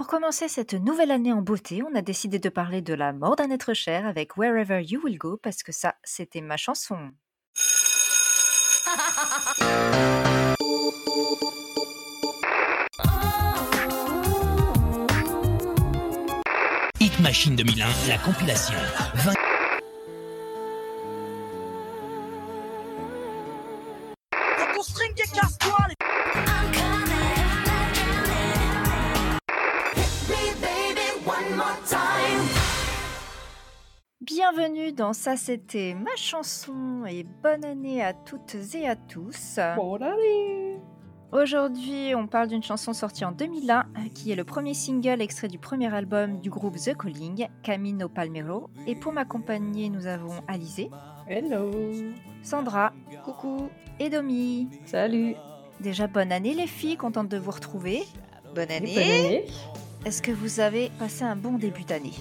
Pour commencer cette nouvelle année en beauté, on a décidé de parler de la mort d'un être cher avec Wherever You Will Go parce que ça, c'était ma chanson. Hit Machine 2001, la compilation. 20... Bienvenue dans Ça c'était ma chanson et bonne année à toutes et à tous. Bonne année Aujourd'hui, on parle d'une chanson sortie en 2001 qui est le premier single extrait du premier album du groupe The Calling, Camino Palmero. Et pour m'accompagner, nous avons Alizé, Hello Sandra, coucou, et Domi. Salut Déjà bonne année les filles, contente de vous retrouver. Bonne année. Bonne année Est-ce que vous avez passé un bon début d'année?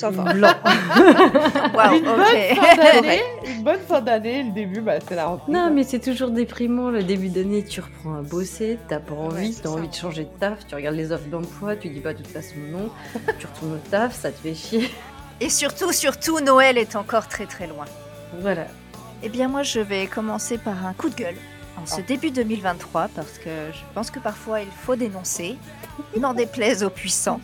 Ça va. Blanc Waouh, une, bonne fin d'année, une bonne fin d'année, le début, bah, c'est la rentrée. Non, mais c'est toujours déprimant le début d'année. Tu reprends à bosser, t'as pas envie, t'as envie de changer de taf, tu regardes les offres d'emploi, tu dis pas de toute façon non, tu retournes au taf, ça te fait chier. Et surtout, surtout, Noël est encore très très loin. Voilà. Eh bien moi je vais commencer par un coup de gueule en ce Ah. début 2023 parce que je pense que parfois il faut dénoncer, n'en déplaise aux puissants.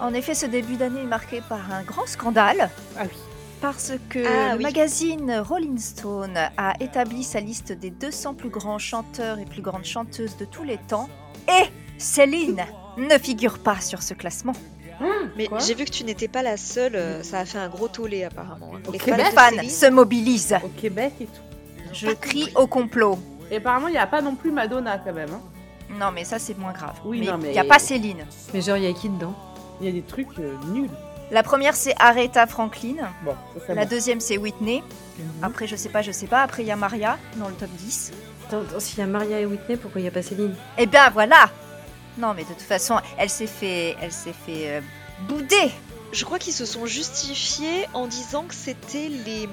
En effet ce début d'année est marqué par un grand scandale Ah oui. parce que Ah le oui. magazine Rolling Stone a établi sa liste des 200 plus grands chanteurs et plus grandes chanteuses de tous les temps et Céline ne figure pas sur ce classement. Mais Quoi j'ai vu que tu n'étais pas la seule, euh, ça a fait un gros tollé apparemment. hein. Les fans Les fans Céline, se mobilisent. Au Québec et tout. Je crie au complot. Et apparemment, il n'y a pas non plus Madonna quand même. hein. Non mais ça c'est moins grave. Oui, mais il mais- n'y a pas Céline. Mais genre, il y a qui dedans? Il y a des trucs euh, nuls. La première, c'est Aretha Franklin. Bon, ça, c'est La bon. deuxième, c'est Whitney. Après, je sais pas, je sais pas. Après, il y a Maria dans le top 10. Attends, attends, s'il y a Maria et Whitney, pourquoi il y a pas Céline? Eh bien, voilà Non, mais de toute façon, elle s'est fait, elle s'est fait euh, bouder. je crois qu'ils se sont justifiés en disant que c'était les.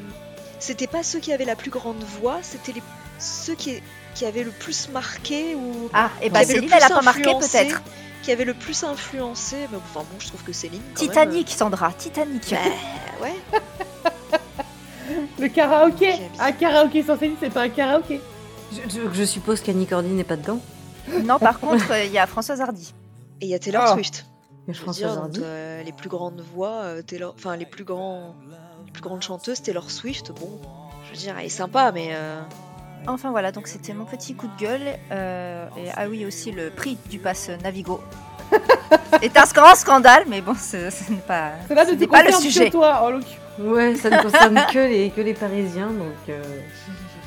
C'était pas ceux qui avaient la plus grande voix, c'était les... ceux qui... qui avaient le plus marqué ou. Ah, et qui bah avaient le Céline, elle a pas marqué peut-être. Qui avait le plus influencé. Mais enfin bon, je trouve que Céline. Titanic, Sandra, Titanic. euh, ouais. Le karaoké Un karaoké sans Céline, c'est pas un karaoké. je, je- je suppose qu'Annie Cordy n'est pas dedans. non, par contre, euh, il y a Françoise Hardy. Et il y a Taylor Oh. Swift. Mais Je veux Françoise dire, Hardy. donc, euh, les plus grandes voix, euh, Taylor, enfin les plus grands, les plus grandes chanteuses, Taylor Swift. Bon, je veux dire, elle est sympa, mais euh, Enfin voilà, donc c'était mon petit coup de gueule. Euh, et ah oui, aussi le prix du pass Navigo. est un grand scandale, mais bon, ce, ce n'est pas, ce n'est pas le sujet. que toi, en l'occurrence. Ouais, ça ne concerne que les, que les Parisiens, donc... euh,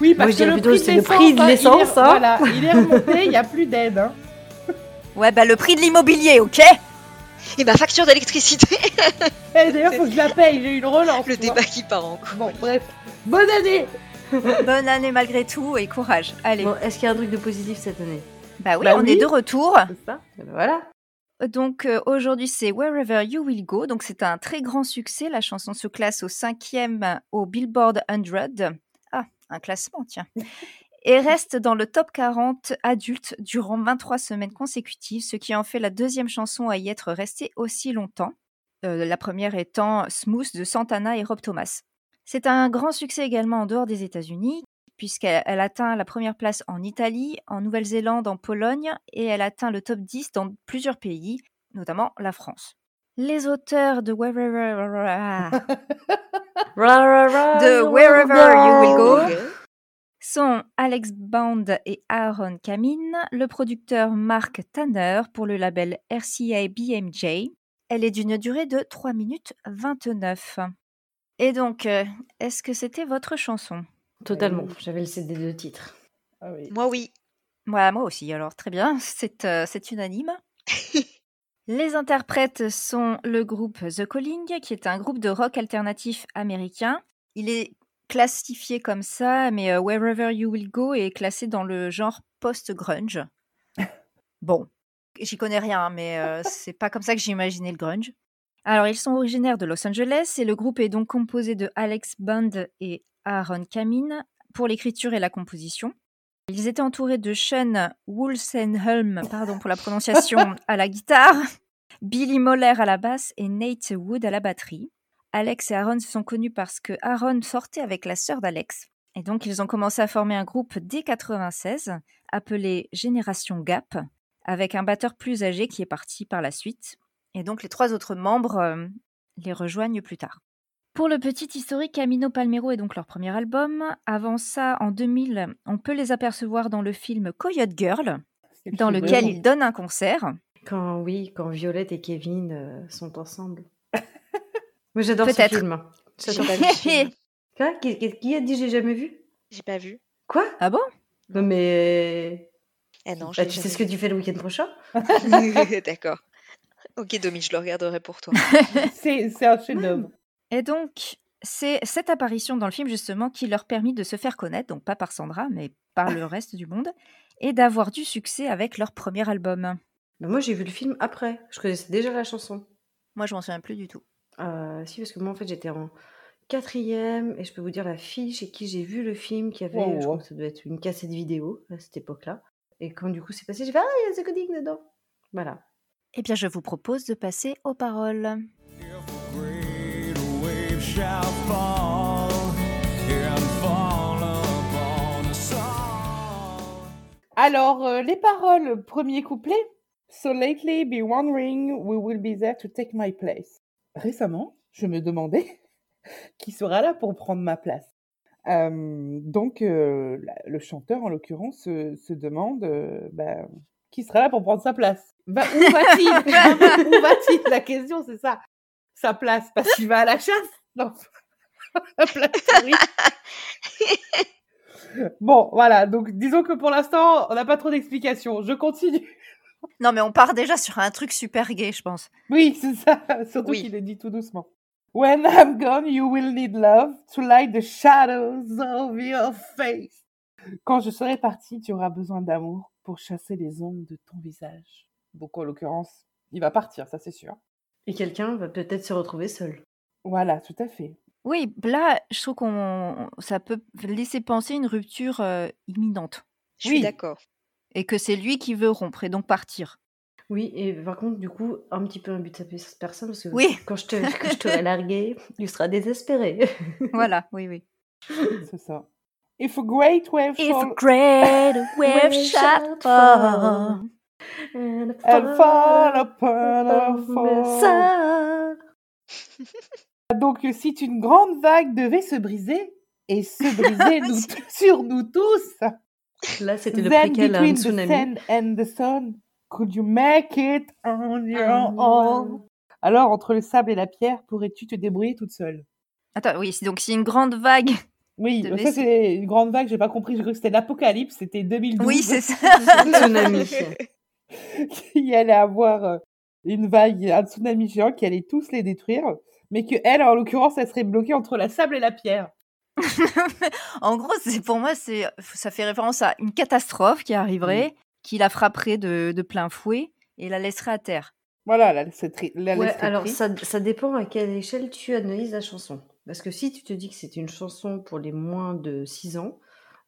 Oui, parce que le plutôt prix c'est le prix de hein, il est- l'essence, hein. Voilà, il est remonté, il n'y a plus d'aide. Hein. Ouais, bah le prix de l'immobilier, ok et ma facture d'électricité, Eh, D'ailleurs, faut que je la paye, j'ai eu une relance. le débat qui part en couille. Bon, bref. Bonne année Bonne année malgré tout et courage. Allez. Bon, est-ce qu'il y a un truc de positif cette année? Bah oui, Bah on oui. est de retour. C'est ça ben Voilà. Donc euh, aujourd'hui c'est Wherever You Will Go. Donc c'est un très grand succès. La chanson se classe au cinquième au Billboard 100. Ah, un classement, tiens. Et reste dans le top 40 adulte durant 23 semaines consécutives, ce qui en fait la deuxième chanson à y être restée aussi longtemps. Euh, la première étant Smooth de Santana et Rob Thomas. C'est un grand succès également en dehors des États-Unis, puisqu'elle elle atteint la première place en Italie, en Nouvelle-Zélande, en Pologne, et elle atteint le top 10 dans plusieurs pays, notamment la France. Les auteurs de Wherever, de Wherever You Will Go sont Alex Band et Aaron Kamin, le producteur Mark Tanner pour le label RCA BMJ. Elle est d'une durée de 3 minutes 29. Et donc, euh, est-ce que c'était votre chanson? Totalement. Oui. J'avais le CD de titre. Ah oui. Moi, oui. Voilà, moi aussi, alors très bien, c'est euh, c'est unanime. Les interprètes sont le groupe The Calling, qui est un groupe de rock alternatif américain. Il est classifié comme ça, mais euh, Wherever You Will Go est classé dans le genre post-grunge. Bon, j'y connais rien, mais euh, c'est pas comme ça que j'ai imaginé le grunge. Alors, ils sont originaires de Los Angeles et le groupe est donc composé de Alex Band et Aaron Kamin pour l'écriture et la composition. Ils étaient entourés de Sean Wolsenholm, pardon pour la prononciation, à la guitare, Billy Moller à la basse et Nate Wood à la batterie. Alex et Aaron se sont connus parce que Aaron sortait avec la sœur d'Alex. Et donc, ils ont commencé à former un groupe dès 96, appelé Génération Gap, avec un batteur plus âgé qui est parti par la suite. Et donc, les trois autres membres euh, les rejoignent plus tard. Pour le petit historique, Camino Palmero est donc leur premier album. Avant ça, en 2000, on peut les apercevoir dans le film Coyote Girl, dans lequel ils donnent un concert. Quand, oui, quand Violette et Kevin euh, sont ensemble. Moi, j'adore ce film. Quoi? Qui, qui- a dit j'ai jamais vu? J'ai pas vu. Quoi? Ah bon? Non, mais. Eh non, Bah, tu sais ce que tu fais le week-end prochain. D'accord. Ok, Domi, je le regarderai pour toi. C'est c'est un chef-d'œuvre. Et donc, c'est cette apparition dans le film justement qui leur permit de se faire connaître, donc pas par Sandra, mais par le reste du monde, et d'avoir du succès avec leur premier album. Moi, j'ai vu le film après. Je connaissais déjà la chanson. Moi, je m'en souviens plus du tout. Euh, si, parce que moi, en fait, j'étais en quatrième et je peux vous dire la fille chez qui j'ai vu le film qui avait, Wow, je crois que ça devait être une cassette vidéo à cette époque-là. Et quand du coup c'est passé, j'ai fait Ah, il y a The Coding dedans. Voilà. Eh bien, je vous propose de passer aux paroles. Alors, euh, les paroles, premier couplet. So lately be wondering we will be there to take my place. Récemment, je me demandais qui sera là pour prendre ma place. Euh, donc, euh, le chanteur, en l'occurrence, se, demande ben, qui sera là pour prendre sa place. Va- où va-t-il? Où va-t-il? La question, c'est ça. Sa place, parce qu'il va à la chasse Non. La place. Bon, voilà. Donc, disons que pour l'instant, on n'a pas trop d'explications. Je continue. Non, mais on part déjà sur un truc super gay, je pense. Oui, c'est ça. Surtout Oui. qu'il est dit tout doucement. When I'm gone, you will need love to light the shadows of your face. Quand je serai parti, tu auras besoin d'amour pour chasser les ombres de ton visage. Donc, en l'occurrence, il va partir, ça c'est sûr. Et quelqu'un va peut-être se retrouver seul. Voilà, tout à fait. Oui, là, je trouve qu'on ça peut laisser penser une rupture euh, imminente. Je suis Oui. d'accord. Et que c'est lui qui veut rompre et donc partir. Oui, et par contre, du coup, un petit peu un but de sa personne, parce que Oui. quand je te- quand je t'aurai largué, il sera désespéré. voilà, oui, oui. C'est ça. If a great wave If a shall great wave shall fall. And fall upon our fall. Donc, euh, si une grande vague devait se briser, et se briser nous- sur nous tous, Là, c'était le then préquel à un between the tsunami. sand and the sun, could you make it on your Oh, own? Alors, entre le sable et la pierre, pourrais-tu te débrouiller toute seule? Attends, oui, donc si une grande vague. Oui, Devait ça c'est une grande vague, j'ai pas compris, j'ai cru que c'était l'apocalypse, c'était 2012. Oui, c'est ça. Tsunami. qu'il y allait avoir euh, une vague, un tsunami géant qui allait tous les détruire, mais que elle, en l'occurrence, elle serait bloquée entre la sable et la pierre. en gros, c'est pour moi, c'est ça fait référence à une catastrophe qui arriverait, qui la frapperait de, de plein fouet et la laisserait à terre. Voilà, la, la Ouais, laisserait alors ça, ça dépend à quelle échelle tu analyses la chanson. Parce que si tu te dis que c'est une chanson pour les moins de 6 ans,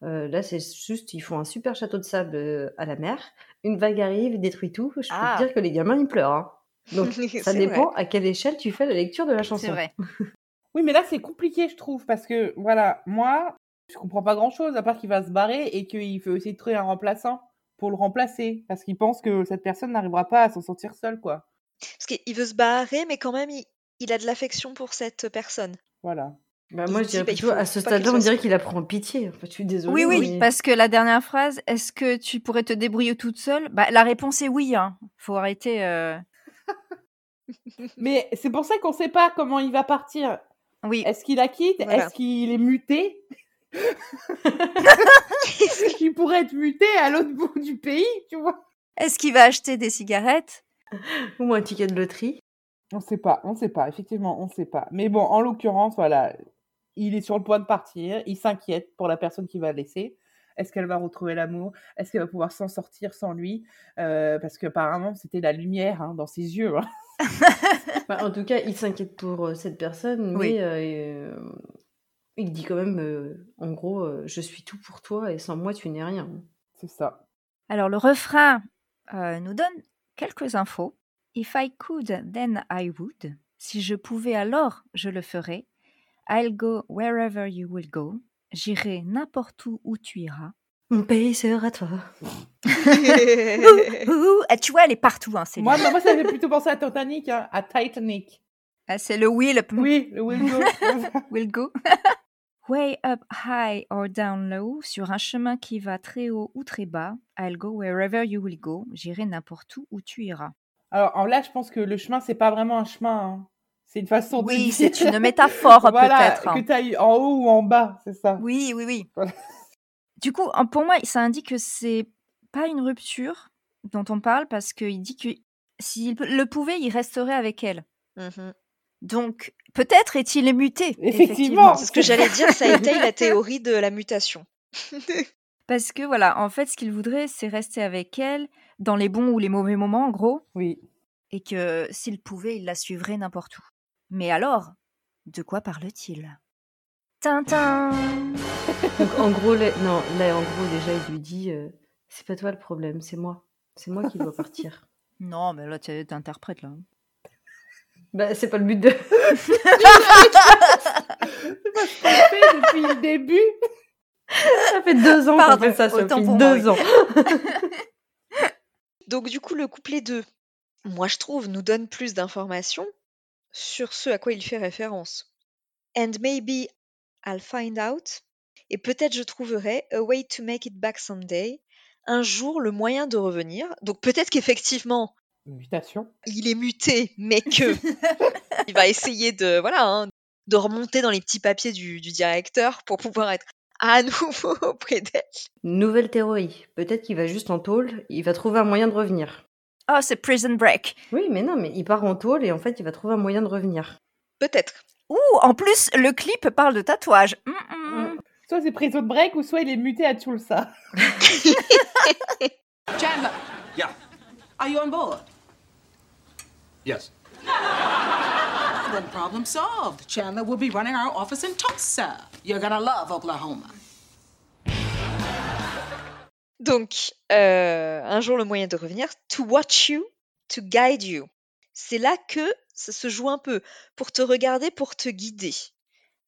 euh, là c'est juste, ils font un super château de sable euh, à la mer, une vague arrive, détruit tout, je peux Ah. te dire que les gamins ils pleurent. hein. Donc ça dépend à quelle échelle tu fais la lecture de la chanson. C'est vrai. Oui, mais là, c'est compliqué, je trouve, parce que, voilà, moi, je comprends pas grand-chose, à part qu'il va se barrer et qu'il veut essayer de trouver un remplaçant pour le remplacer, parce qu'il pense que cette personne n'arrivera pas à s'en sortir seule, quoi. Parce qu'il veut se barrer, mais quand même, il, il a de l'affection pour cette personne. Voilà. Bah, moi je dirais bah, plutôt à ce stade-là, on dirait qu'il apprend pitié. Je suis désolée. Oui, oui, mais- parce que la dernière phrase, est-ce que tu pourrais te débrouiller toute seule? Bah, La réponse est oui. Hein. Faut arrêter. euh, Mais c'est pour ça qu'on sait pas comment il va partir. Oui, Est-ce qu'il la quitte? Voilà. Est-ce qu'il est muté? Il pourrait être muté à l'autre bout du pays, tu vois? Est-ce qu'il va acheter des cigarettes? Ou un ticket de loterie. On sait pas, on sait pas, effectivement, on sait pas. Mais bon, en l'occurrence, voilà, il est sur le point de partir, il s'inquiète pour la personne qui va laisser. Est-ce qu'elle va retrouver l'amour? Est-ce qu'elle va pouvoir s'en sortir sans lui? Euh, Parce qu'apparemment, c'était la lumière hein, dans ses yeux. hein. Bah, en tout cas, il s'inquiète pour euh, cette personne, mais Oui. euh, euh, il dit quand même, euh, en gros, euh, je suis tout pour toi et sans moi, tu n'es rien. C'est ça. Alors, le refrain euh, nous donne quelques infos. If I could, then I would. Si je pouvais, alors je le ferais. I'll go wherever you will go. J'irai n'importe où où tu iras. Mon pays sera toi. Ouh, ouh, ah, tu vois, elle est partout. Hein, c'est Moi, moi, moi, ça fait plutôt penser à Titanic, hein, à Titanic. Ah, c'est le will, Oui, le Will Go. will go. Way up high or down low, sur un chemin qui va très haut ou très bas. I'll go wherever you will go. J'irai n'importe où où tu iras. Alors en là, je pense que le chemin, c'est pas vraiment un chemin. hein. C'est une façon de Oui, c'est une métaphore voilà, peut-être. hein. que tu as eu en haut ou en bas, c'est ça. Oui, oui, oui. Voilà. Du coup, en- pour moi, ça indique que c'est pas une rupture dont on parle parce qu'il dit que s'il le pouvait, il resterait avec elle. Mhm. Donc, peut-être est-il muté. Effectivement. C'est ce que j'allais dire, ça étaye la théorie de la mutation. Parce que voilà, en fait, ce qu'il voudrait, c'est rester avec elle dans les bons ou les mauvais moments, en gros, Oui. et que s'il pouvait, il la suivrait n'importe où. Mais alors, de quoi parle-t-il? Tintin Donc en gros, là, non, là en gros déjà il lui dit, euh, c'est pas toi le problème, c'est moi, c'est moi qui dois partir. Non, mais là, tu t'interprètes, là. bah c'est pas le but de. C'est pas ce qu'on fait depuis le début. Ça fait deux ans qu'on fait ça, Sophie, moi, deux oui. ans. Donc du coup, le couplet 2, moi je trouve, nous donne plus d'informations sur ce à quoi il fait référence. And maybe I'll find out, et peut-être je trouverai a way to make it back someday, un jour le moyen de revenir. Donc peut-être qu'effectivement, Mutation. il est muté, mais que il va essayer de voilà hein, de remonter dans les petits papiers du, du directeur pour pouvoir être à nouveau auprès d'elle. Nouvelle théorie. Peut-être qu'il va juste en tôle, il va trouver un moyen de revenir. Oh, c'est Prison Break. Oui, mais non, mais il part en tôle et en fait il va trouver un moyen de revenir. Peut-être. Ouh, en plus, le clip parle de tatouage. Mm, mm. Soit c'est prison break ou soit il est muté à Tulsa. Chandler, Yeah. are you on board? Yes. Problem solved. Chandler will be running our office in Tulsa. You're gonna love Oklahoma. Donc, euh, un jour le moyen de revenir, to watch you, to guide you. C'est là que ça se joue un peu, pour te regarder, pour te guider.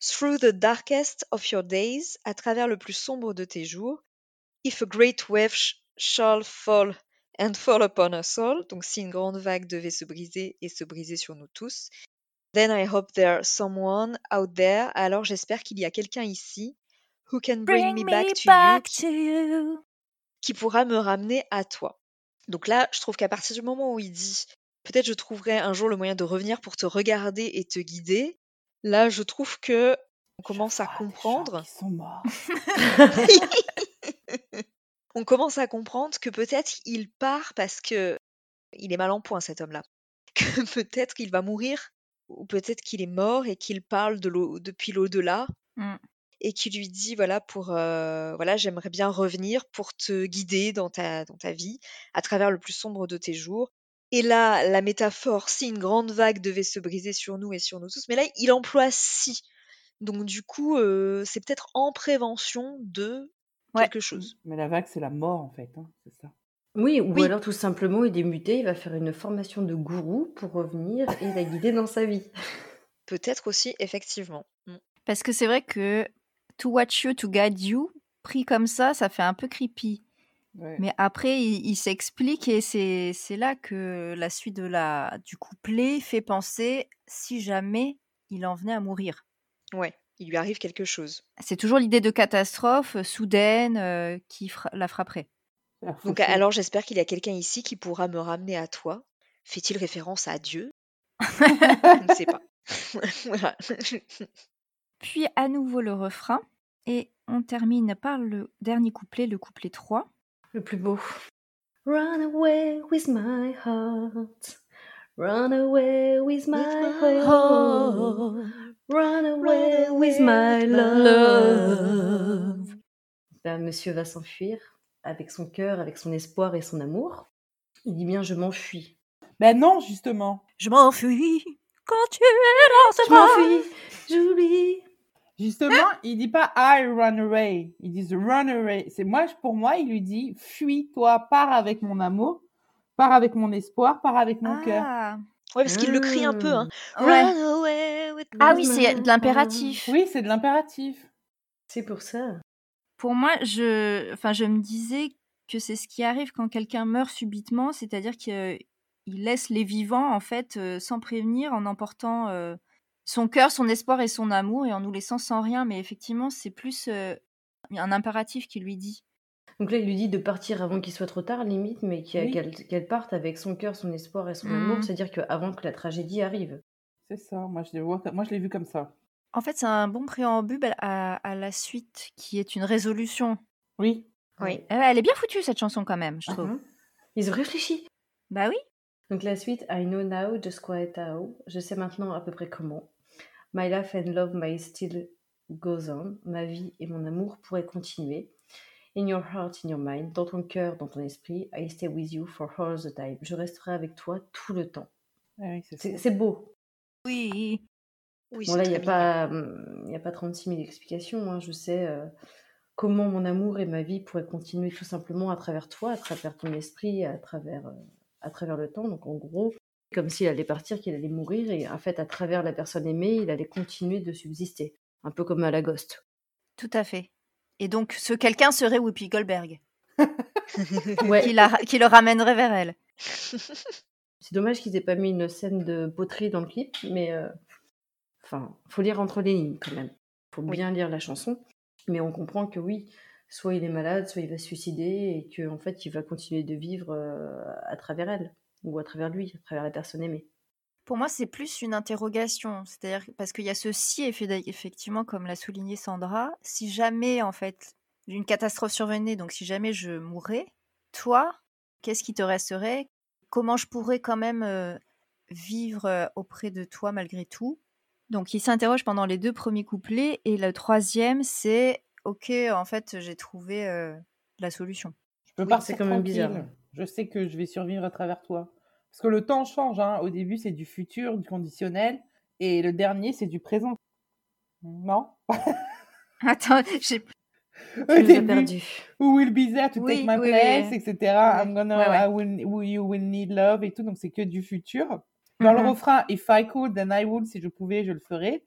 Through the darkest of your days, à travers le plus sombre de tes jours. If a great wave sh- shall fall and fall upon us all, donc si une grande vague devait se briser et se briser sur nous tous. Then I hope there's someone out there, alors j'espère qu'il y a quelqu'un ici who can bring, me back, to, you, qui- to you. qui pourra me ramener à toi. Donc là, je trouve qu'à partir du moment où il dit peut-être je trouverai un jour le moyen de revenir pour te regarder et te guider, là, je trouve que on commence à comprendre. qui sont morts. on commence à comprendre que peut-être il part parce que il est mal en point cet homme-là. Que peut-être il va mourir ou peut-être qu'il est mort et qu'il parle de l'au- depuis l'au-delà Mm. et qui lui dit voilà pour euh, voilà j'aimerais bien revenir pour te guider dans ta dans ta vie à travers le plus sombre de tes jours. Et là la métaphore si une grande vague devait se briser sur nous et sur nous tous, mais là il emploie si. Donc du coup euh, c'est peut-être en prévention de Ouais. quelque chose. Mais la vague, c'est la mort en fait. hein, c'est ça. Oui, ou Oui. alors tout simplement il est muté, il va faire une formation de gourou pour revenir et la guider dans sa vie. Peut-être aussi effectivement. Mm. Parce que c'est vrai que to watch you, to guide you, pris comme ça, ça fait un peu creepy. Ouais. Mais après, il, il s'explique et c'est c'est là que la suite de la, du couplet fait penser si jamais il en venait à mourir. Ouais, il lui arrive quelque chose. C'est toujours l'idée de catastrophe euh, soudaine euh, qui fra- la frapperait. Faut Donc que- alors j'espère qu'il y a quelqu'un ici qui pourra me ramener à toi. Fait-il référence à Dieu? Je ne sais pas. voilà. Puis à nouveau le refrain et on termine par le dernier couplet, le couplet 3. Le plus beau. Run away with my heart. Run away with my heart. Run away with my love. Ben, monsieur va s'enfuir avec son cœur, avec son espoir et son amour. Il dit bien je m'enfuis. Ben non, justement. Je m'enfuis quand tu es dans ce Je m'enfuis, j'oublie. Justement, il dit pas I run away. Il dit run away. C'est moi, pour moi, il lui dit fuis-toi, pars avec mon amour, Pars avec mon espoir, pars avec mon cœur. Ah, Ouais, parce qu'il le crie un peu. Hein. ouais. Run away with Ah oui, c'est de l'impératif. Oui, c'est de l'impératif. C'est pour ça. Pour moi, je, enfin, je me disais que c'est ce qui arrive quand quelqu'un meurt subitement, c'est-à-dire qu'il laisse les vivants, en fait, euh, sans prévenir, en emportant euh, son cœur, son espoir et son amour, et en nous laissant sans rien. Mais effectivement, c'est plus euh, un impératif qui lui dit. Donc là, il lui dit de partir avant qu'il soit trop tard, limite, mais qu'elle Oui. parte avec son cœur, son espoir et son amour, c'est-à-dire qu'avant que la tragédie arrive. C'est ça, moi je l'ai vu comme ça. En fait, c'est un bon préambule à, à la suite, qui est une résolution. Oui. Oui. Euh, Elle est bien foutue, cette chanson, quand même, je trouve. Mhm. Ils ont réfléchi. Bah oui. Donc la suite, I know now just quite how. Je sais maintenant à peu près comment. My life and love may still goes on. Ma vie et mon amour pourraient continuer. In your heart, in your mind, dans ton cœur, dans ton esprit, I stay with you for all the time. Je resterai avec toi tout le temps. Ah oui, c'est C'est ça. c'est beau. Oui. Oui, Bon là, il n'y a, très pas, il y a pas 36 000 explications. hein. Je sais euh, comment mon amour et ma vie pourraient continuer tout simplement à travers toi, à travers ton esprit, à travers, euh, à travers le temps. Donc en gros, comme s'il allait partir, qu'il allait mourir, et en fait, à travers la personne aimée, il allait continuer de subsister. Un peu comme à la Ghost. Tout à fait. Et donc, ce quelqu'un serait Whoopi Goldberg, Ouais, qui, la- qui le ramènerait vers elle. c'est dommage qu'ils aient pas mis une scène de poterie dans le clip, mais euh, enfin, faut lire entre les lignes quand même. Faut bien lire la chanson, mais on comprend que oui, soit il est malade, soit il va se suicider, et que en fait, il va continuer de vivre euh, à travers elle ou à travers lui, à travers la personne aimée. Pour moi, c'est plus une interrogation. C'est-à-dire parce qu'il y a ceci, effe- effectivement, comme l'a souligné Sandra, si jamais, en fait, une catastrophe survenait, donc si jamais je mourais, toi, qu'est-ce qui te resterait? Comment je pourrais quand même euh, vivre euh, auprès de toi malgré tout? Donc, il s'interroge pendant les deux premiers couplets, et le troisième, c'est Ok, en fait, j'ai trouvé euh, la solution. Je peux Oui, partir c'est quand même bizarre. Je sais que je vais survivre à travers toi. Parce que le temps change. Hein. Au début, c'est du futur, du conditionnel. Et le dernier, c'est du présent. Non? Attends, j'ai début, perdu. Who will be there to Oui, take my oui, place, oui. etc. I'm gonna, Ouais, ouais. I will, will- you will need love et tout. Donc, c'est que du futur. Dans le Mhm. refrain, if I could, then I would. Si je pouvais, je le ferais.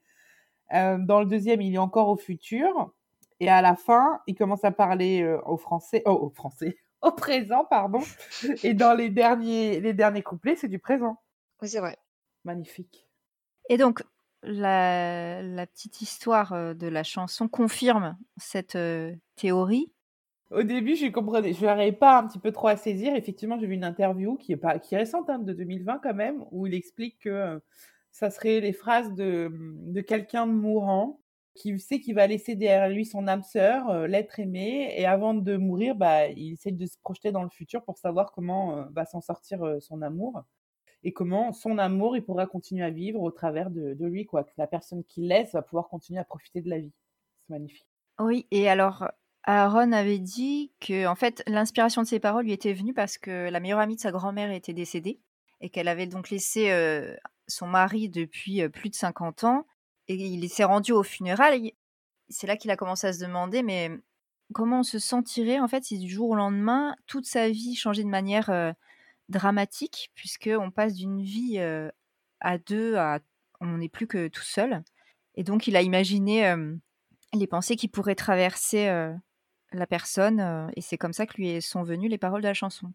Euh, dans le deuxième, il est encore au futur. Et à la fin, il commence à parler euh, au français, oh, au français, au présent, pardon. Et dans les derniers, les derniers couplets, c'est du présent. Oui, c'est vrai. Magnifique. Et donc, la, la petite histoire euh, de la chanson confirme cette euh, théorie. Au début, je comprenais, je n'arrivais pas un petit peu trop à saisir. Effectivement, j'ai vu une interview qui est pas, qui est récente, hein, de 2020 quand même, où il explique que euh, ça serait les phrases de, de quelqu'un de mourant qui sait qu'il va laisser derrière lui son âme sœur, euh, l'être aimé, et avant de mourir, bah, il essaie de se projeter dans le futur pour savoir comment euh, va s'en sortir son amour et comment son amour il pourra continuer à vivre au travers de, de lui, quoi. Que la personne qu'il laisse va pouvoir continuer à profiter de la vie. C'est magnifique. Oui, et alors, Aaron avait dit que, en fait, l'inspiration de ses paroles lui était venue parce que la meilleure amie de sa grand-mère était décédée et qu'elle avait donc laissé son mari depuis plus de 50 ans et il s'est rendu aux funérailles. C'est là qu'il a commencé à se demander, mais comment on se sentirait, en fait, si du jour au lendemain, toute sa vie changeait de manière dramatique, puisqu'on passe d'une vie à deux à on n'est plus que tout seul. Et donc, il a imaginé les pensées qui pourraient traverser la personne, euh, et c'est comme ça que lui sont venues les paroles de la chanson.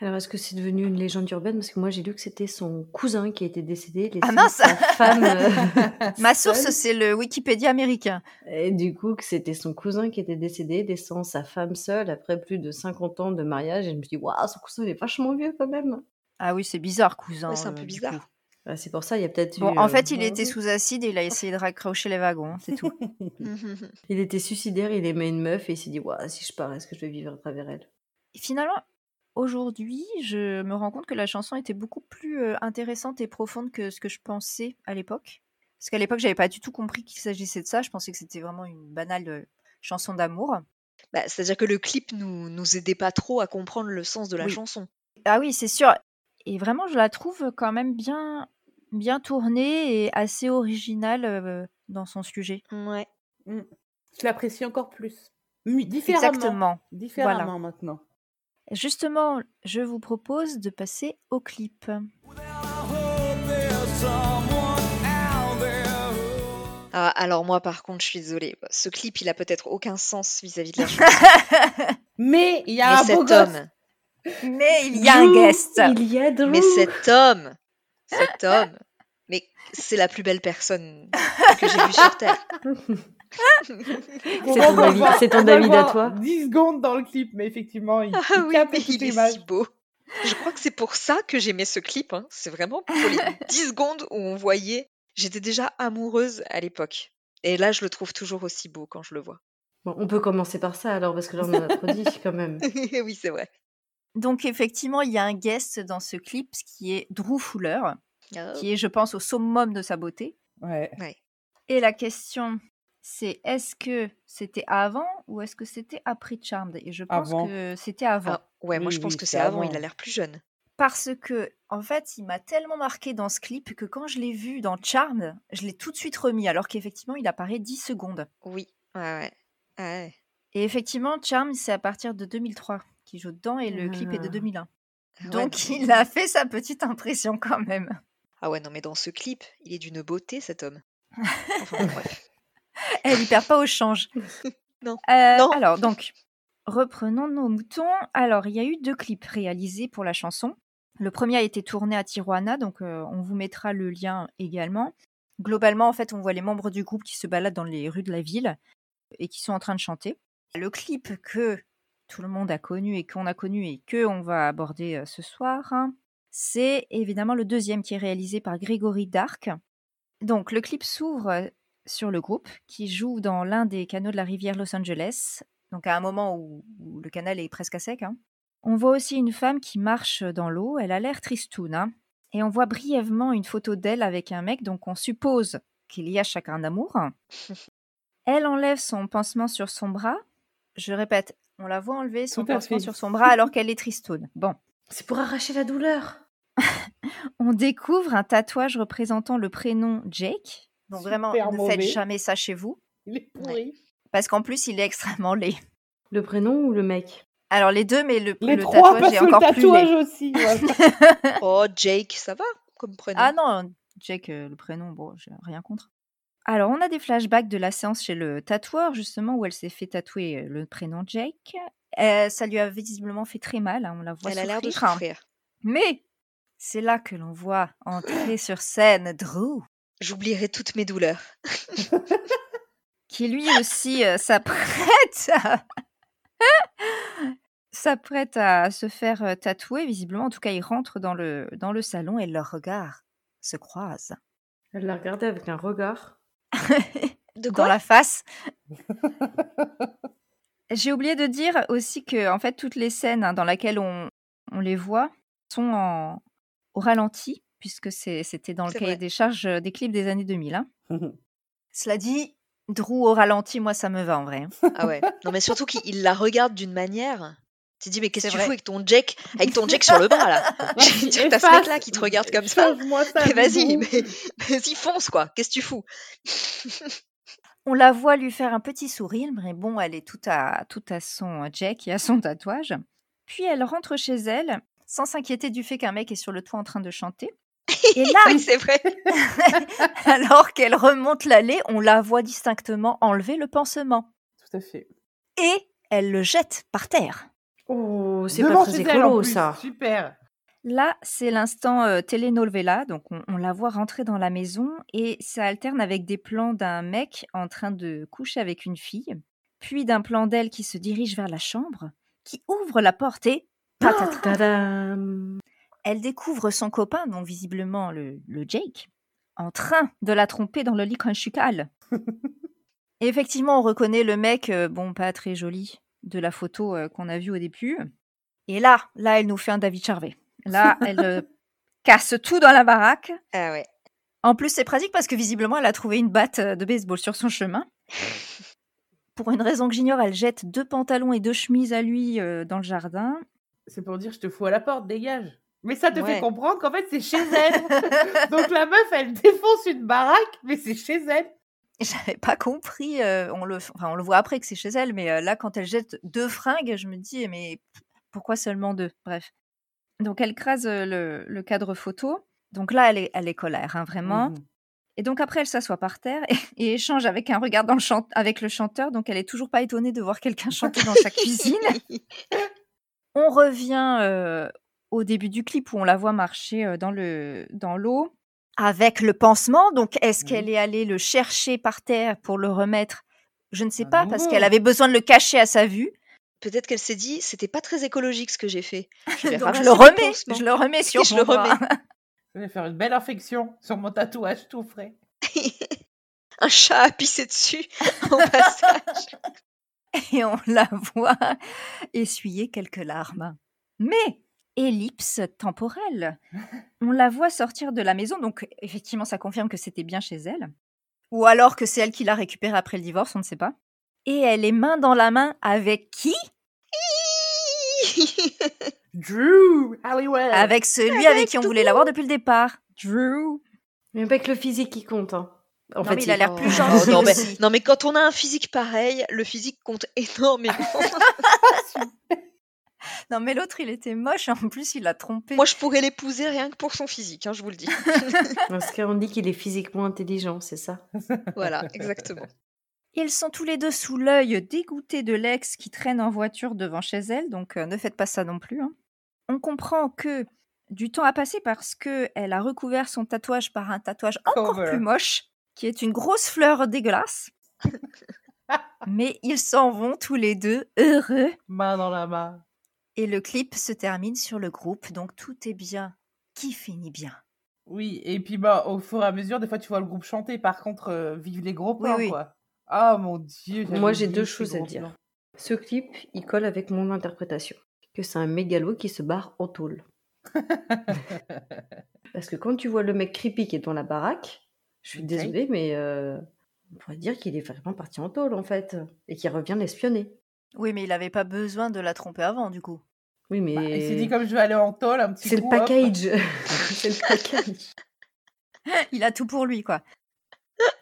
Alors, est-ce que c'est devenu une légende urbaine? Parce que moi, j'ai lu que c'était son cousin qui était décédé, Ah mince sa femme. euh, Ma source, c'est le Wikipédia américain. Et du coup, que c'était son cousin qui était décédé, laissant sa femme seule après plus de 50 ans de mariage. Et je me suis dit, waouh, son cousin, il est vachement vieux quand même. Ah oui, c'est bizarre, cousin. Ouais, c'est un euh, peu du bizarre. Coup. Ah, c'est pour ça, il y a peut-être Bon, eu, en euh, fait, il était sous acide et il a essayé de raccrocher les wagons, hein, c'est tout. Il était suicidaire, il aimait une meuf et il s'est dit, waouh, si je pars, est-ce que je vais vivre à travers elle? Et finalement, aujourd'hui, je me rends compte que la chanson était beaucoup plus euh, intéressante et profonde que ce que je pensais à l'époque. Parce qu'à l'époque, j'avais pas du tout compris qu'il s'agissait de ça. Je pensais que c'était vraiment une banale euh, chanson d'amour. Bah, C'est-à-dire que le clip nous, nous aidait pas trop à comprendre le sens de la Oui. chanson. Ah oui, c'est sûr. Et vraiment, je la trouve quand même bien, bien tournée et assez originale euh, dans son sujet. Ouais. Mm. Je l'apprécie encore plus. Différemment. Exactement. Différemment Voilà. maintenant. Justement, je vous propose de passer au clip. Ah, alors moi, par contre, je suis désolée. Ce clip, il a peut-être aucun sens vis-à-vis de la chanson. Mais il y a Mais un beau cet gosse. Mais il y a un guest. Il y a Drew. mais cet homme, cet homme, mais c'est la plus belle personne que j'ai vue sur Terre. On C'est ton c'est ton David à toi 10 secondes dans le clip, mais effectivement, il, Ah il oui, mais il est si beau. Je crois que c'est pour ça que j'aimais ce clip. hein. C'est vraiment pour les 10 secondes où on voyait. J'étais déjà amoureuse à l'époque. Et là, je le trouve toujours aussi beau quand je le vois. Bon, on peut commencer par ça alors, parce que là on en a trop dit quand même. oui, c'est vrai. Donc effectivement, il y a un guest dans ce clip qui est Drew Fuller, Ah, qui est, je pense, au summum de sa beauté. Ouais. Et la question, c'est est-ce que c'était avant ou est-ce que c'était après Charmed? Et je pense Avant. que c'était avant. Ah, ouais, moi Oui, je pense oui, que c'est avant. Il a l'air plus jeune. Parce que, en fait, il m'a tellement marqué dans ce clip que quand je l'ai vu dans Charmed, je l'ai tout de suite remis, alors qu'effectivement, il apparaît 10 secondes. Oui, ouais, ouais. Ouais. Et effectivement, Charmed, c'est à partir de 2003 qu'il joue dedans et le clip est de Ah. 2001. Ah ouais, Donc, il a fait sa petite impression quand même. Ah ouais, non, mais dans ce clip, il est d'une beauté, cet homme. Enfin, bon, bref. Elle y perd pas au change. Non. Euh, Non. Alors, donc, reprenons nos moutons. Alors, il y a eu deux clips réalisés pour la chanson. Le premier a été tourné à Tijuana, donc euh, on vous mettra le lien également. Globalement, en fait, on voit les membres du groupe qui se baladent dans les rues de la ville et qui sont en train de chanter. Le clip que tout le monde a connu et qu'on a connu et que on va aborder ce soir, hein, c'est évidemment le deuxième qui est réalisé par Grégory Dark. Donc, le clip s'ouvre sur le groupe qui joue dans l'un des canaux de la rivière Los Angeles, donc à un moment où, où le canal est presque à sec. hein. On voit aussi une femme qui marche dans l'eau, elle a l'air tristoune, hein. et on voit brièvement une photo d'elle avec un mec, donc on suppose qu'il y a chacun d'amour. Elle enlève son pansement sur son bras. Je répète, on la voit enlever son pansement sur son bras alors qu'elle est tristoune. Bon, C'est pour arracher la douleur. on découvre un tatouage représentant le prénom Jake. Donc vraiment, ne mauvais. faites jamais ça chez vous, Il est pourri. parce qu'en plus, il est extrêmement laid. Le prénom ou le mec? Alors les deux, mais le, Les le trois, tatouage parce est que le encore plus tatouage laid. aussi. Oh, Jake, ça va comme prénom? Ah non, Jake, euh, le prénom, bon, j'ai rien contre. Alors on a des flashbacks de la séance chez le tatoueur, justement, où elle s'est fait tatouer euh, le prénom Jake. Euh, ça lui a visiblement fait très mal, hein, on la voit Elle a l'air de souffrir, hein. Mais c'est là que l'on voit entrer sur scène Drew, J'oublierai toutes mes douleurs. qui lui aussi euh, s'apprête à... s'apprête à se faire tatouer, visiblement. En tout cas, il rentre dans le, dans le salon et leurs regards se croisent. Elle l'a regardé avec un regard. De dans la face. J'ai oublié de dire aussi que en fait toutes les scènes hein, dans lesquelles on, on les voit sont en, au ralenti puisque c'était dans le cahier vrai. des charges euh, des clips des années 2000. hein. Cela dit, Drew au ralenti, moi ça me va en vrai. hein. Ah ouais. Non, mais surtout qu'il il la regarde d'une manière. Tu te dis, mais qu'est-ce que tu vrai. fous avec ton Jack, avec ton Jack sur le bras là T'as ce mec-là qui te regarde comme ça. Ça. Mais vas-y, mais vas-y, fonce quoi. Qu'est-ce que tu fous On la voit lui faire un petit sourire, mais bon, elle est tout à, tout à son Jack et à son tatouage. Puis elle rentre chez elle, sans s'inquiéter du fait qu'un mec est sur le toit en train de chanter. Et là, Oui, c'est vrai. alors qu'elle remonte l'allée, on la voit distinctement enlever le pansement. Tout à fait. Et elle le jette par terre. Oh, c'est pas très écolo plus. ça. Super. Là, c'est l'instant euh, telenovela, donc on, on la voit rentrer dans la maison et ça alterne avec des plans d'un mec en train de coucher avec une fille, puis d'un plan d'elle qui se dirige vers la chambre, qui ouvre la porte et patatras, elle découvre son copain, donc visiblement le, le Jake, en train de la tromper dans le lit conjugal. Et effectivement, on reconnaît le mec, euh, bon, pas très joli, de la photo euh, qu'on a vue au début. Et là, là, elle nous fait un David Charvet. Là, elle euh, casse tout dans la baraque. Ah ouais. En plus, c'est pratique parce que visiblement, elle a trouvé une batte euh, de baseball sur son chemin. Pour une raison que j'ignore, elle jette deux pantalons et deux chemises à lui euh, dans le jardin. C'est pour dire je te fous à la porte, dégage. Mais ça te Ouais. fait comprendre qu'en fait c'est chez elle. Donc la meuf elle défonce une baraque, mais c'est chez elle. J'avais pas compris, euh, on, le, enfin, on le voit après que c'est chez elle, mais euh, là, quand elle jette deux fringues, je me dis, mais pourquoi seulement deux? Bref. Donc elle crase le, le cadre photo. Donc là, elle est, elle est colère, hein, vraiment. Mhm. Et donc après, elle s'assoit par terre et, et échange avec un regard dans le chant- avec le chanteur. Donc elle est toujours pas étonnée de voir quelqu'un chanter dans sa cuisine. On revient euh, au début du clip où on la voit marcher dans le dans l'eau avec le pansement. Donc est-ce Oui. qu'elle est allée le chercher par terre pour le remettre? Je ne sais À pas parce qu'elle avait besoin de le cacher à sa vue. Peut-être qu'elle s'est dit, c'était pas très écologique ce que j'ai fait. Je vais Donc je ramasser le remets, pansement. je le remets sur Je mon le remets. Je vais faire une belle infection sur mon tatouage tout frais. Un chat a pissé dessus au passage. et on la voit essuyer quelques larmes. Mais ellipse temporelle. On la voit sortir de la maison, donc effectivement, ça confirme que c'était bien chez elle. Ou alors que c'est elle qui l'a récupérée après le divorce, on ne sait pas. Et elle est main dans la main avec qui? Drew Halliwell. Avec celui avec, Avec qui on voulait l'avoir depuis le départ. Drew. Mais pas que le physique qui compte. Hein. En Non, fait, mais il a l'air Oh, plus gentil non, mais, aussi. non, mais quand on a un physique pareil, le physique compte énormément. Non, mais l'autre, il était moche et en plus, il l'a trompé. Moi, je pourrais l'épouser rien que pour son physique, hein, je vous le dis. Parce qu'on dit qu'il est physiquement intelligent, c'est ça? Voilà, exactement. Ils sont tous les deux sous l'œil dégoûtés de l'ex qui traîne en voiture devant chez elle, donc euh, ne faites pas ça non plus. hein. On comprend que du temps a passé parce que elle a recouvert son tatouage par un tatouage encore Cover. plus moche, qui est une grosse fleur dégueulasse. Mais ils s'en vont tous les deux heureux Main dans la main. Et le clip se termine sur le groupe, donc tout est bien qui finit bien. Oui, et puis bah, au fur et à mesure, des fois, tu vois le groupe chanter. Par contre, euh, vive les gros plans, oui. quoi. Ah mon dieu. Moi, j'ai deux choses à dire. plans. Ce clip, il colle avec mon interprétation. Que c'est un mégalo qui se barre en tôle. Parce que quand tu vois le mec creepy qui est dans la baraque, je suis Ok. désolée, mais euh, on pourrait dire qu'il est vraiment parti en tôle, en fait. Et qu'il revient l'espionner. Oui, mais il n'avait pas besoin de la tromper avant, du coup. Oui, mais... Bah, il s'est dit comme je vais aller en tôle, un petit C'est le package. c'est le package. Il a tout pour lui, quoi.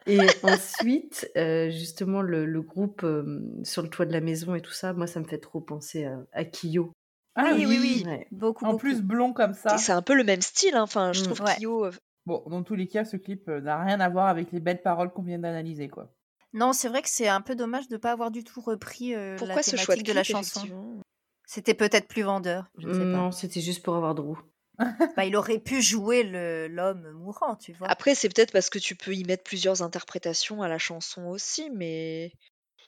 Et ensuite, euh, justement, le, le groupe euh, sur le toit de la maison et tout ça, moi, ça me fait trop penser à, à Kyo. Ah oui, oui, oui. Ouais. Beaucoup, En beaucoup. plus, blond comme ça. C'est un peu le même style, hein. enfin, je Mm. trouve Ouais. Kyo. euh, Bon, dans tous les cas, ce clip euh, n'a rien à voir avec les belles paroles qu'on vient d'analyser, quoi. Non, c'est vrai que c'est un peu dommage de ne pas avoir du tout repris euh, Pourquoi la ce thématique choix de de la chanson. C'était peut-être plus vendeur, je ne sais Non, c'était juste pour avoir Drew. Bah, il aurait pu jouer le- l'homme mourant, tu vois. Après, c'est peut-être parce que tu peux y mettre plusieurs interprétations à la chanson aussi, mais.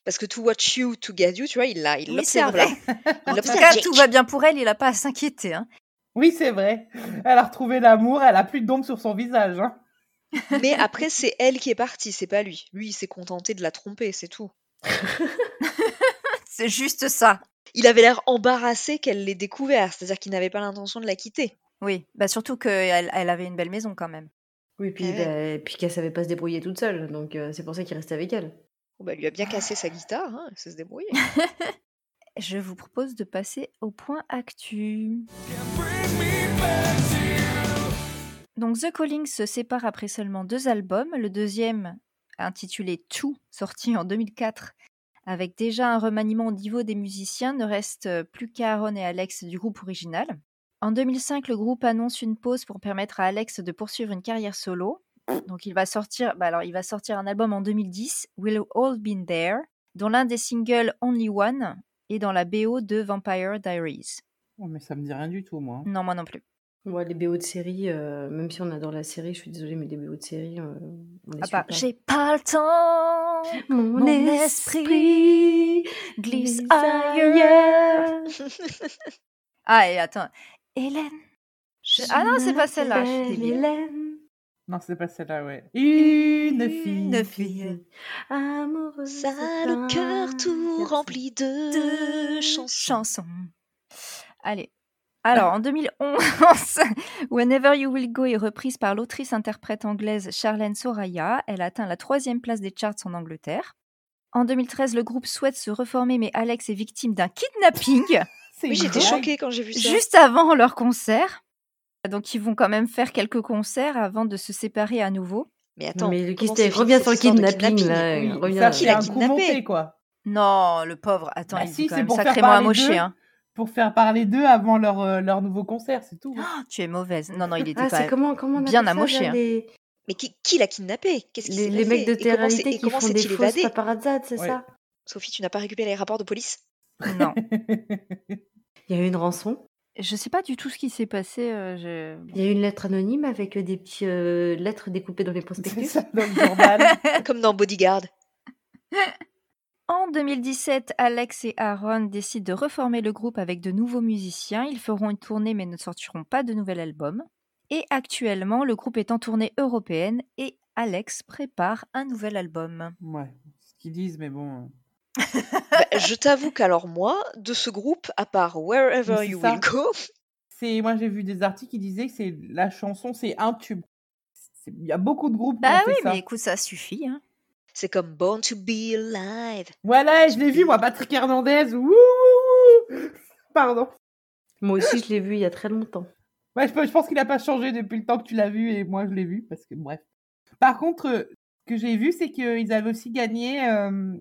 Parce que To Watch You, To Get You, tu vois, il l'a, il Oui, c'est l'observe vrai. là. Il En tout cas, Jake. tout va bien pour elle, il n'a pas à s'inquiéter. hein. Oui, c'est vrai. Elle a retrouvé l'amour, elle a plus d'ombre sur son visage. Hein. Mais après, c'est elle qui est partie, c'est pas lui. Lui, il s'est contenté de la tromper, c'est tout. C'est juste ça. Il avait l'air embarrassé qu'elle l'ait découvert, c'est-à-dire qu'il n'avait pas l'intention de la quitter. Oui, bah surtout qu'elle elle avait une belle maison quand même. Oui, puis, ouais. bah, puis qu'elle savait pas se débrouiller toute seule, donc euh, c'est pour ça qu'il restait avec elle. Bon, bah, elle lui a bien cassé sa guitare, hein, elle sait se débrouiller. Je vous propose de passer au point actu. Donc The Calling se sépare après seulement deux albums. Le deuxième, intitulé Two, sorti en 2004, avec déjà un remaniement au niveau des musiciens, ne reste plus qu'Aaron et Alex du groupe original. En 2005, le groupe annonce une pause pour permettre à Alex de poursuivre une carrière solo. Donc il va sortir, bah alors il va sortir un album en 2010, We'll All Been There, dont l'un des singles Only One est dans la BO de Vampire Diaries. Oh, mais ça me dit rien du tout, moi. Non, moi non plus. Ouais, les BO de série, euh, même si on adore la série, je suis désolée, mais les BO de série, euh, on les Ah bah, pas. j'ai pas le temps, Mon, mon esprit esprit glisse glisse ailleurs. Ah, et attends, Hélène. Je- Ah non, c'est pas celle-là. Hélène, Non, c'est pas celle-là, ouais. Une fille. Une fille. amoureuse Ça a le cœur tout rempli de de chansons. chansons. Allez. Alors, en 2011, Whenever You Will Go est reprise par l'autrice-interprète anglaise Charlène Soraya. Elle atteint la troisième place des charts en Angleterre. En 2013, le groupe souhaite se reformer, mais Alex est victime d'un kidnapping Oui, j'étais choquée quand j'ai vu ça. juste avant leur concert. Donc, ils vont quand même faire quelques concerts avant de se séparer à nouveau. Mais attends, mais le reviens fixé, sur le de kidnapping, là. Oui, reviens. ça, Qui l'a kidnappé quoi. Non, le pauvre. Attends, Bah il si, est quand même sacrément amoché. Hein. Pour faire parler d'eux avant leur, euh, leur nouveau concert, c'est tout. Ah, tu es mauvaise. Non, non, il était Ah, même comment, comment on bien amoché. hein. les, Mais qui, qui l'a kidnappé? Qu'est-ce qui les, mecs de et qui font des fausses paparazzades, c'est Ouais. ça? Sophie, tu n'as pas récupéré les rapports de police? Non. Il y a eu une rançon. Je sais pas du tout ce qui s'est passé. euh, je- Il y a eu une lettre anonyme avec euh, des petites lettres découpées dans les c'est prospectus. ça dans le journal. Comme dans Bodyguard. En 2017, Alex et Aaron décident de reformer le groupe avec de nouveaux musiciens. Ils feront une tournée mais ne sortiront pas de nouvel album. Et actuellement, le groupe est en tournée européenne et Alex prépare un nouvel album. ouais, ce qu'ils disent, mais bon. Bah, je t'avoue qu'alors moi, de ce groupe, à part Wherever You ça. Will Go, C'est, moi j'ai vu des articles qui disaient que c'est la chanson, c'est un tube. Il y a beaucoup de groupes qui Bah ont oui, fait ça. mais écoute, ça suffit. hein. C'est comme Born to Be Alive. Voilà, je l'ai vu, moi, Patrick Hernandez. Ouh, ouh, ouh. Pardon. Moi aussi, je l'ai vu il y a très longtemps. Ouais, je pense qu'il n'a pas changé depuis le temps que tu l'as vu et moi je l'ai vu parce que bref. Par contre, euh, ce que j'ai vu, c'est qu'ils avaient aussi gagné euh,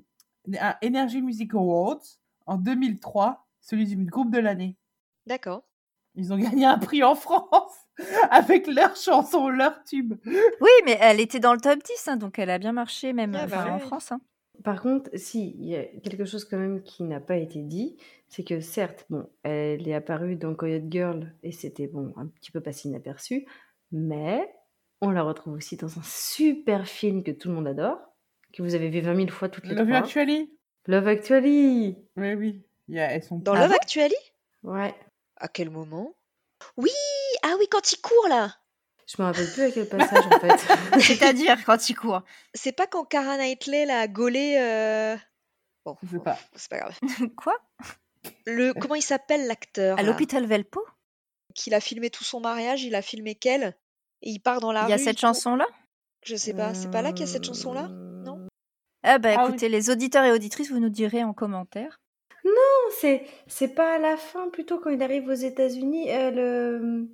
un Energy Music Awards en 2003, celui du groupe de l'année. D'accord. Ils ont gagné un prix en France avec leur chanson, leur tube. Oui, mais elle était dans le top 10, hein, donc elle a bien marché même Ah, bah en. France. hein. Par contre, si, il y a quelque chose quand même qui n'a pas été dit, c'est que certes, bon, elle est apparue dans Coyote Girl et c'était bon, un petit peu passé inaperçu, mais on la retrouve aussi dans un super film que tout le monde adore, que vous avez vu 20 000 fois toutes les Love trois. Actually Love Actually Oui, oui. Il y a- elles sont Dans Ah Love Actually? Ouais. À quel moment? Oui oui, quand il court là Je me rappelle plus à quel passage en fait. C'est-à-dire quand il court. C'est pas quand Cara Knightley l'a gaulé. euh, Bon, Je sais pas. c'est pas grave. Quoi? Le, comment il s'appelle l'acteur À l'hôpital Velpo? Qu'il a filmé tout son mariage, il a filmé qu'elle Et il part dans la Il y a rue, cette chanson-là? Je sais pas, c'est pas là qu'il y a cette chanson-là? Non? Ah bah Ah oui. écoutez, les auditeurs et auditrices, vous nous direz en commentaire. Non, c'est c'est pas à la fin, plutôt quand il arrive aux États-Unis. euh, le...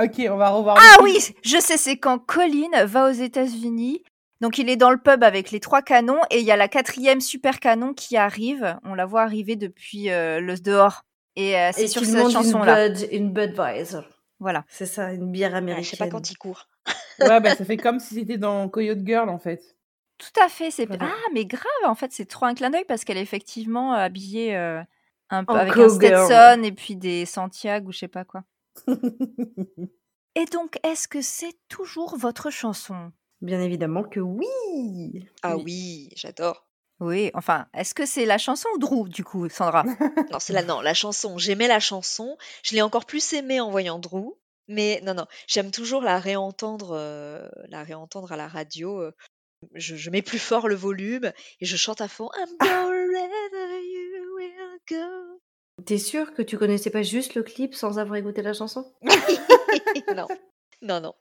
Ok, on va revoir. Ah oui, je sais, c'est quand Colin va aux États-Unis. Donc il est dans le pub avec les trois canons et il y a la quatrième super canon qui arrive. On la voit arriver depuis euh, le dehors. Et euh, c'est sur cette chanson-là. Une, Bud, une Budweiser. Voilà. C'est ça, une bière Ouais, américaine. Je sais pas quand il court. Ouais, bah ça fait comme si c'était dans Coyote Girl en fait. Tout à fait. C'est Voilà. ah mais grave. En fait, c'est trop un clin d'œil parce qu'elle est effectivement habillée euh, un peu En avec un. Stetson et puis des Santiago ou je sais pas quoi. Et donc, est-ce que c'est toujours votre chanson? Bien évidemment que oui. Ah Oui. j'adore. Oui. Enfin, est-ce que c'est la chanson ou Drew du coup, Sandra? Non, c'est la, non, la chanson. J'aimais la chanson. Je l'ai encore plus aimée en voyant Drew. Mais non, non, j'aime toujours la réentendre, euh, la réentendre à la radio. euh. Je, je mets plus fort le volume et je chante à fond. I'm going wherever you will go. T'es sûr que tu connaissais pas juste le clip sans avoir écouté la chanson? Non, non, non.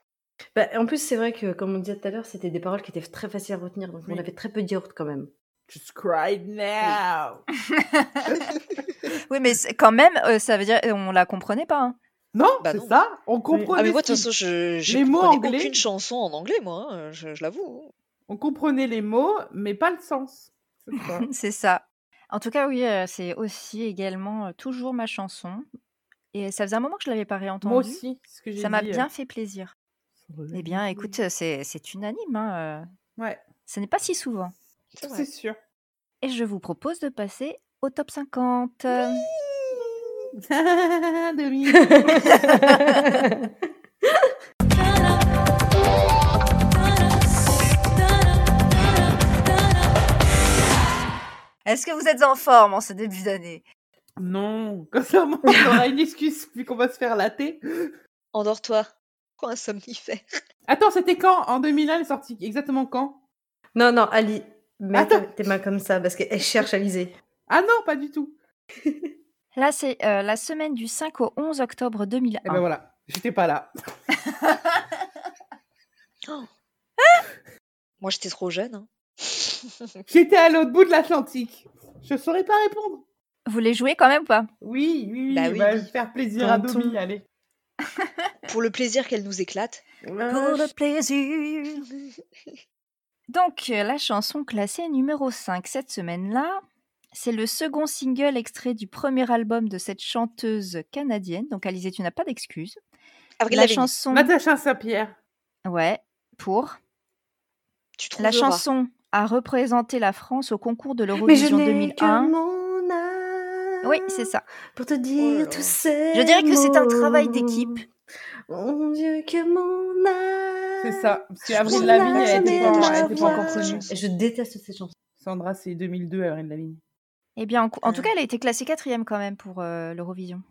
bah, En plus, c'est vrai que, comme on disait tout à l'heure, c'était des paroles qui étaient très faciles à retenir, donc on avait très peu de yaourt quand même. Just cry now. Oui, mais quand même, euh, ça veut dire on la comprenait pas. hein. Non, Bah c'est ça. On comprenait. Ah mais moi de toute façon, je, anglais. aucune chanson en anglais, moi. hein, Je, je l'avoue. On comprenait les mots, mais pas le sens. C'est ça. En tout cas, oui, euh, c'est aussi également euh, toujours ma chanson. Et ça faisait un moment que je l'avais pas réentendue. Moi aussi, ce que j'ai Ça m'a bien fait plaisir. Eh bien, écoute, c'est unanime. Hein. Ouais, Ce n'est pas si souvent. C'est sûr. Et je vous propose de passer au top 50. Euh, Demi. Est-ce que vous êtes en forme en ce début d'année? Non, comme ça, on aura une excuse vu qu'on va se faire latter. Endors-toi. Prends un somnifère. Attends, c'était quand? En 2001, elle est sortie exactement quand? Non, non, Ali, mets Attends. tes mains comme ça parce qu'elle cherche à liser. Ah non, pas du tout. Là, c'est euh, la semaine du 5 au 11 octobre 2001. Et ben voilà, j'étais pas là. Moi, j'étais trop jeune. hein. J'étais à l'autre bout de l'Atlantique. Je saurais pas répondre. Vous les jouez quand même ou pas? Oui, oui, oui, Bah on oui, va oui. faire plaisir à. Domi, allez. Pour le plaisir qu'elle nous éclate. Pour le plaisir. Donc, euh, la chanson classée numéro 5 cette semaine-là, C'est le second single extrait du premier album de cette chanteuse canadienne. Donc, Alizé, tu n'as pas d'excuses. La chanson. Natacha Saint-Pierre. Ouais, pour. Tu La chanson a représenté la France au concours de l'Eurovision n'ai que 2001. mon âme Oui, c'est ça. Pour te Oh dire là tous ces Je dirais que c'est un travail d'équipe. Mon Dieu, que mon âme. C'est ça. C'est Avril Lavigne, elle c'est était des pas, Natacha elle était pas encore connue. Je déteste cette chanson. Sandra, c'est 2002, Avril Lavigne. Eh bien, en, tout Ah. cas, elle a été classée quatrième quand même pour euh, l'Eurovision.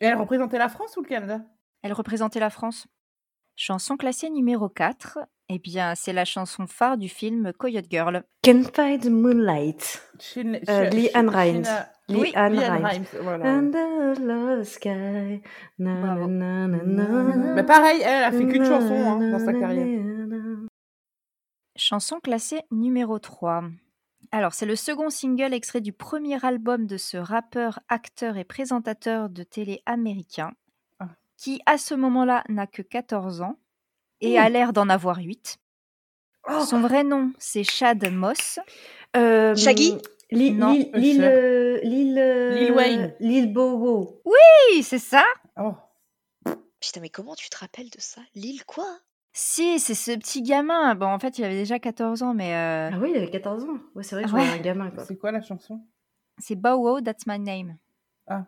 Et elle représentait la France ou le Canada? Elle représentait la France. Chanson classée numéro 4. Eh bien, c'est la chanson phare du film Coyote Girl. Can find the moonlight. Chez- Euh, Lee Ann Rimes. Lee Oui, Ann Lee Ann Rimes. Voilà. Under the sky. Na, na, na. Mais pareil, elle, elle a fait qu'une chanson hein, dans sa carrière. Chanson classée numéro 3. Alors, c'est le second single extrait du premier album de ce rappeur, acteur et présentateur de télé américain, Ah. qui à ce moment-là n'a que 14 ans et Ouh. a l'air d'en avoir 8. Oh. Son vrai nom, c'est Chad Moss. Euh, Shaggy Lil. Lil, Lil, euh, Lil, euh, Lil Wayne. Lil Bobo. Oui, c'est ça Oh. Putain, mais comment tu te rappelles de ça? Lille quoi? Si, c'est ce petit gamin. Bon, en fait, il avait déjà 14 ans, mais euh, Ah oui, il avait 14 ans. Ouais, c'est vrai que je Ouais. un gamin. C'est quoi la chanson? C'est Bow Wow, That's My Name. Ah.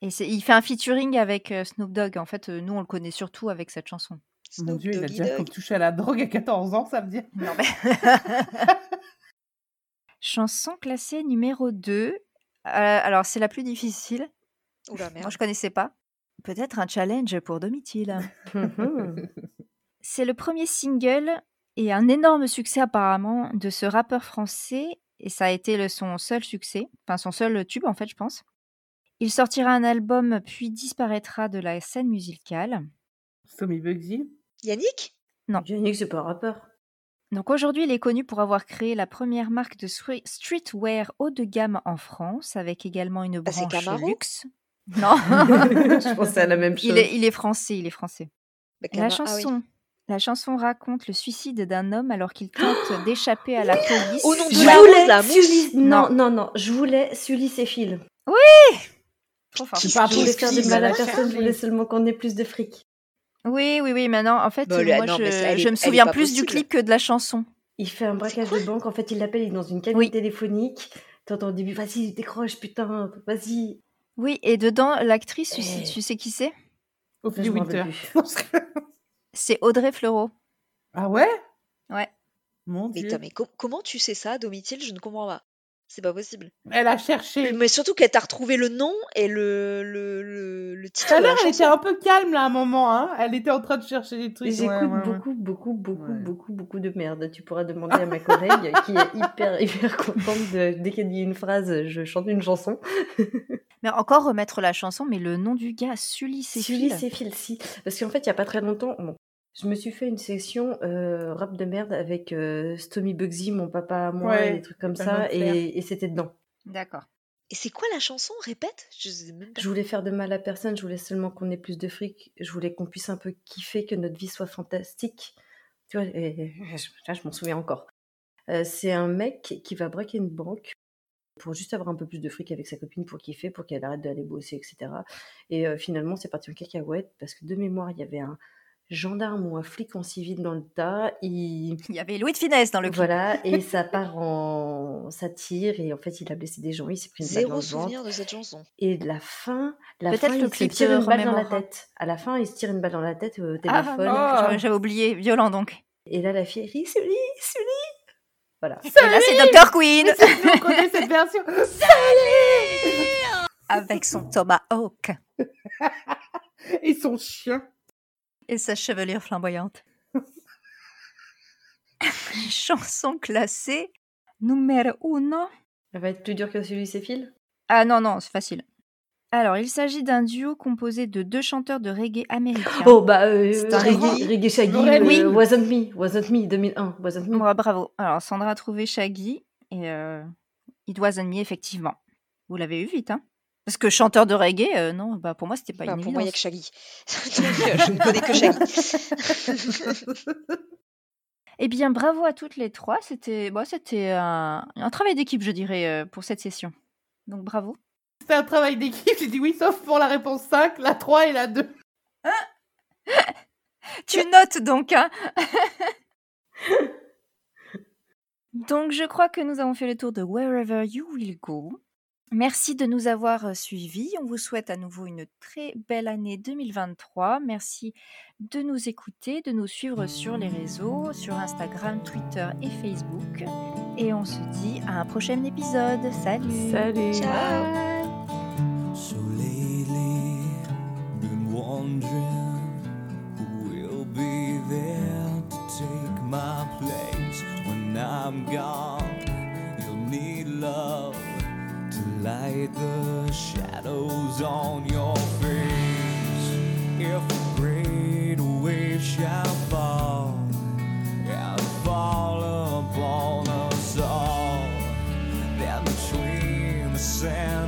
Et il fait un featuring avec Snoop Dogg. En fait, nous, on le connaît surtout avec cette chanson. Mon Dieu, il a déjà Dogg. touché à la drogue à 14 ans, ça veut dire. Non, mais... Chanson classée numéro 2. alors, c'est la plus difficile. Oula, Moi, merde. je connaissais pas. Peut-être un challenge pour Domitil. C'est le premier single et un énorme succès apparemment de ce rappeur français. Et ça a été le- son seul succès, enfin son seul tube en fait, je pense. Il sortira un album puis disparaîtra de la scène musicale. Tommy Bugsy? Yannick? Yannick, c'est pas un rappeur. Donc aujourd'hui, il est connu pour avoir créé la première marque de stre- streetwear haut de gamme en France, avec également une Bah, c'est branche Camaro. luxe. Non, je pensais à la même chose. il est, il est français, il est français. Bah, La ah oui. chanson, la chanson raconte le suicide d'un homme alors qu'il tente d'échapper à la police. Au nom de Je la voulais la. Sully- Non, Non. non, non. Je voulais Sully et fil. Trop fort. C'est pas Je voulais possible, faire du mal à personne. Je voulais seulement qu'on ait plus de fric. Oui, oui, oui. Maintenant, en fait, moi, non, je, ça, est- me souviens plus du clip que de la chanson. Il fait un braquage de banque. En fait, il l'appelle, il est dans une cabine Oui. téléphonique. T'entends au début, vas-y, décroche, putain, vas-y. Oui, et dedans, l'actrice, tu, sais- Eh. tu sais qui c'est? Ophélie Winter. C'est Audrey Fleurot. ah ouais? Ouais. Mon Mais, Dieu. mais co- comment tu sais ça, Domitil Je ne comprends pas. C'est pas possible. Elle a cherché. Mais surtout qu'elle t'a retrouvé le nom et le, le, le, le titre Tout à de la l'heure, elle était un peu calme là à un moment. Hein. Elle était en train de chercher des trucs. J'écoute Ouais, ouais, ouais. beaucoup, beaucoup, beaucoup, Ouais. beaucoup, beaucoup de merde. Tu pourras demander à ma collègue qui est hyper, hyper contente de, dès qu'elle dit une phrase, je chante une chanson. Mais encore remettre la chanson, mais le nom du gars, Sully Sully, Céphile. c'est fil, si. Parce qu'en fait, il y a pas très longtemps, bon, je me suis fait une session euh, rap de merde avec euh, Stomy Bugsy, mon papa à moi, Ouais, et des trucs comme ça, et, et c'était dedans. D'accord. Et c'est quoi la chanson? Répète? Je sais même pas. Je voulais faire de mal à personne, je voulais seulement qu'on ait plus de fric, je voulais qu'on puisse un peu kiffer, que notre vie soit fantastique. Tu vois, et, et je, là, je m'en souviens encore. Euh, c'est un mec qui va braquer une banque pour juste avoir un peu plus de fric avec sa copine pour kiffer, pour qu'elle arrête d'aller bosser, etc. Et euh, finalement, c'est parti en cacahuète parce que de mémoire, il y avait un gendarme ou un flic en civil dans le tas. Il... Il y avait Louis de Finesse dans le clip. Voilà, et ça part en satire et en fait, il a blessé des gens, il s'est pris une balle dans Zéro le ventre. souvenir de cette chanson. Et la fin, la Peut-être fin, le il clip se tire une balle dans la tête. À la fin, il se tire une balle dans la tête au Ah, téléphone. Oh. j'avais- oublié. Violent donc. Et là, la fille rit, Sully, Sully. Voilà. Et là, c'est Dr. Queen On connaît cette version. avec son tomahawk Et son chien. Et sa chevelure flamboyante. Chanson classée numéro uno. Ça va être plus dur que celui c'est fil. Ah non, non, c'est facile. Alors, il s'agit d'un duo composé de deux chanteurs de reggae américains. Oh, bah, euh, C'est un Reggae, reggae. Shaggy, Lorraine, euh, oui. Wasn't Me, Wasn't Me, 2001, Wasn't Me. Bravo. Alors, Sandra a trouvé Shaggy et euh, It Wasn't Me, effectivement. Vous l'avez eu vite, hein? Parce que chanteur de reggae, euh, non, bah pour moi, c'était pas Bah, une pour moi, il n'y a que évidence. Shaggy. Donc, euh, je ne connais que Shaggy. Eh bien, bravo à toutes les trois. C'était bon, c'était un, un travail d'équipe, je dirais, euh, pour cette session. Donc bravo. C'était un travail d'équipe, j'ai dit oui, sauf pour la réponse 5, la 3 et la 2. Tu notes donc, hein Donc, je crois que nous avons fait le tour de Wherever You Will Go. Merci de nous avoir suivis. On vous souhaite à nouveau une très belle année 2023. Merci de nous écouter, de nous suivre sur les réseaux, sur Instagram, Twitter et Facebook. Et on se dit à un prochain épisode. Salut Salut. Ciao So lately, been wondering who will be there to take my place when I'm gone. You'll need love to light the shadows on your face. If a great wave shall fall and fall upon us all, then between the sand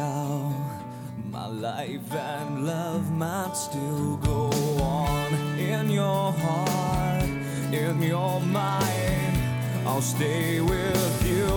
how my life and love might still go on in your heart, in your mind. I'll stay with you